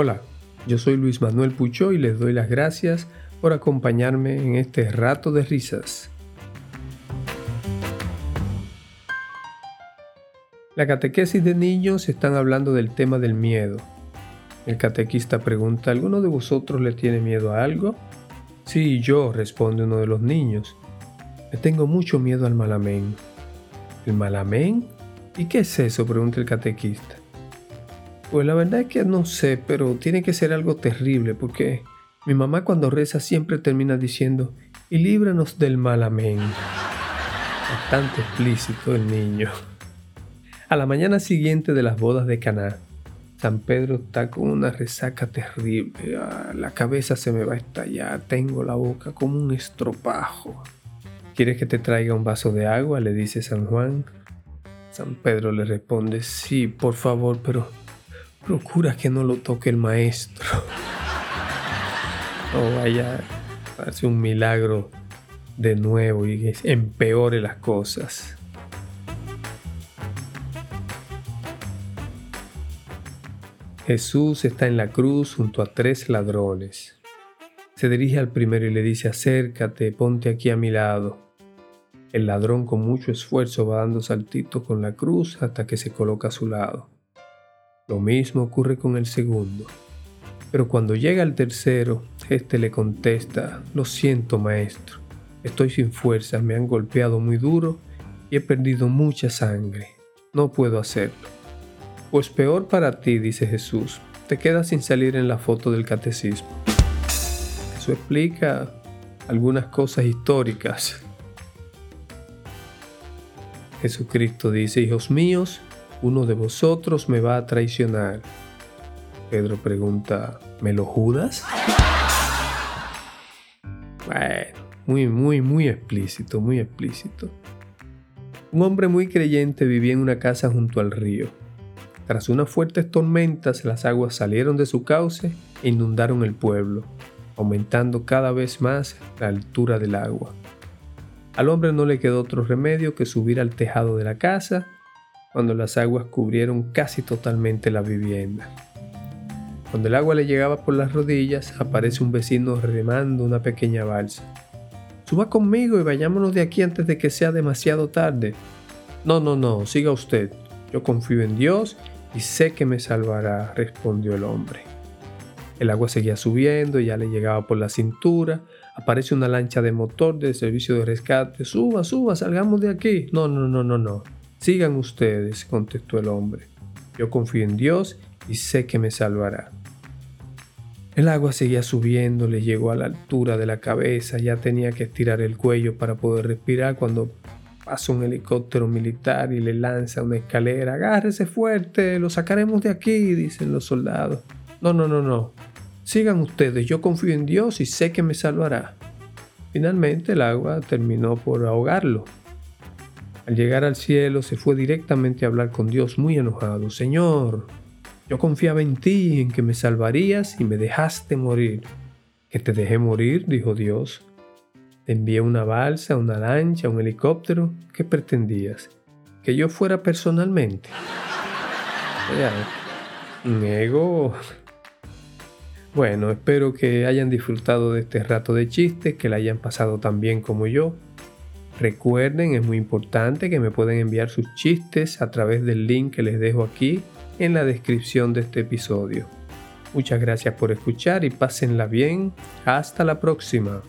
Hola, yo soy Luis Manuel Pucho y les doy las gracias por acompañarme en este rato de risas. La catequesis de niños están hablando del tema del miedo. El catequista pregunta, ¿alguno de vosotros le tiene miedo a algo? Sí, yo, responde uno de los niños. Le tengo mucho miedo al malamén. ¿El malamén? ¿Y qué es eso? pregunta el catequista. Pues la verdad es que no sé, pero tiene que ser algo terrible porque mi mamá cuando reza siempre termina diciendo, y líbranos del mal amén. Bastante explícito el niño. A la mañana siguiente de las bodas de Caná, San Pedro está con una resaca terrible. Ah, la cabeza se me va a estallar, tengo la boca como un estropajo. ¿Quieres que te traiga un vaso de agua? le dice San Juan. San Pedro le responde, sí, por favor, pero procura que no lo toque el maestro. O vaya a un milagro de nuevo y empeore las cosas. Jesús está en la cruz junto a tres ladrones. Se dirige al primero y le dice, acércate, ponte aquí a mi lado. El ladrón con mucho esfuerzo va dando saltitos con la cruz hasta que se coloca a su lado. Lo mismo ocurre con el segundo. Pero cuando llega el tercero, éste le contesta, lo siento maestro, estoy sin fuerza, me han golpeado muy duro y he perdido mucha sangre, no puedo hacerlo. Pues peor para ti, dice Jesús, te quedas sin salir en la foto del catecismo. Eso explica algunas cosas históricas. Jesucristo dice, hijos míos, uno de vosotros me va a traicionar. Pedro pregunta, ¿me lo judas? Bueno, muy, muy, muy explícito, muy explícito. Un hombre muy creyente vivía en una casa junto al río. Tras unas fuertes tormentas, las aguas salieron de su cauce e inundaron el pueblo, aumentando cada vez más la altura del agua. Al hombre no le quedó otro remedio que subir al tejado de la casa cuando las aguas cubrieron casi totalmente la vivienda. Cuando el agua le llegaba por las rodillas, aparece un vecino remando una pequeña balsa. Suba conmigo y vayámonos de aquí antes de que sea demasiado tarde. No, no, no, siga usted. Yo confío en Dios y sé que me salvará, respondió el hombre. El agua seguía subiendo, ya le llegaba por la cintura. Aparece una lancha de motor de servicio de rescate. Suba, suba, salgamos de aquí. No, no, no, no, no. Sigan ustedes, contestó el hombre. Yo confío en Dios y sé que me salvará. El agua seguía subiendo, le llegó a la altura de la cabeza, ya tenía que estirar el cuello para poder respirar cuando pasa un helicóptero militar y le lanza una escalera. Agárrese fuerte, lo sacaremos de aquí, dicen los soldados. No, no, no, no. Sigan ustedes, yo confío en Dios y sé que me salvará. Finalmente el agua terminó por ahogarlo. Al llegar al cielo se fue directamente a hablar con Dios muy enojado. Señor, yo confiaba en ti, en que me salvarías y me dejaste morir. Que te dejé morir, dijo Dios. Te envié una balsa, una lancha, un helicóptero. ¿Qué pretendías? Que yo fuera personalmente. un ego. Bueno, espero que hayan disfrutado de este rato de chistes, que la hayan pasado tan bien como yo. Recuerden, es muy importante que me pueden enviar sus chistes a través del link que les dejo aquí en la descripción de este episodio. Muchas gracias por escuchar y pásenla bien. Hasta la próxima.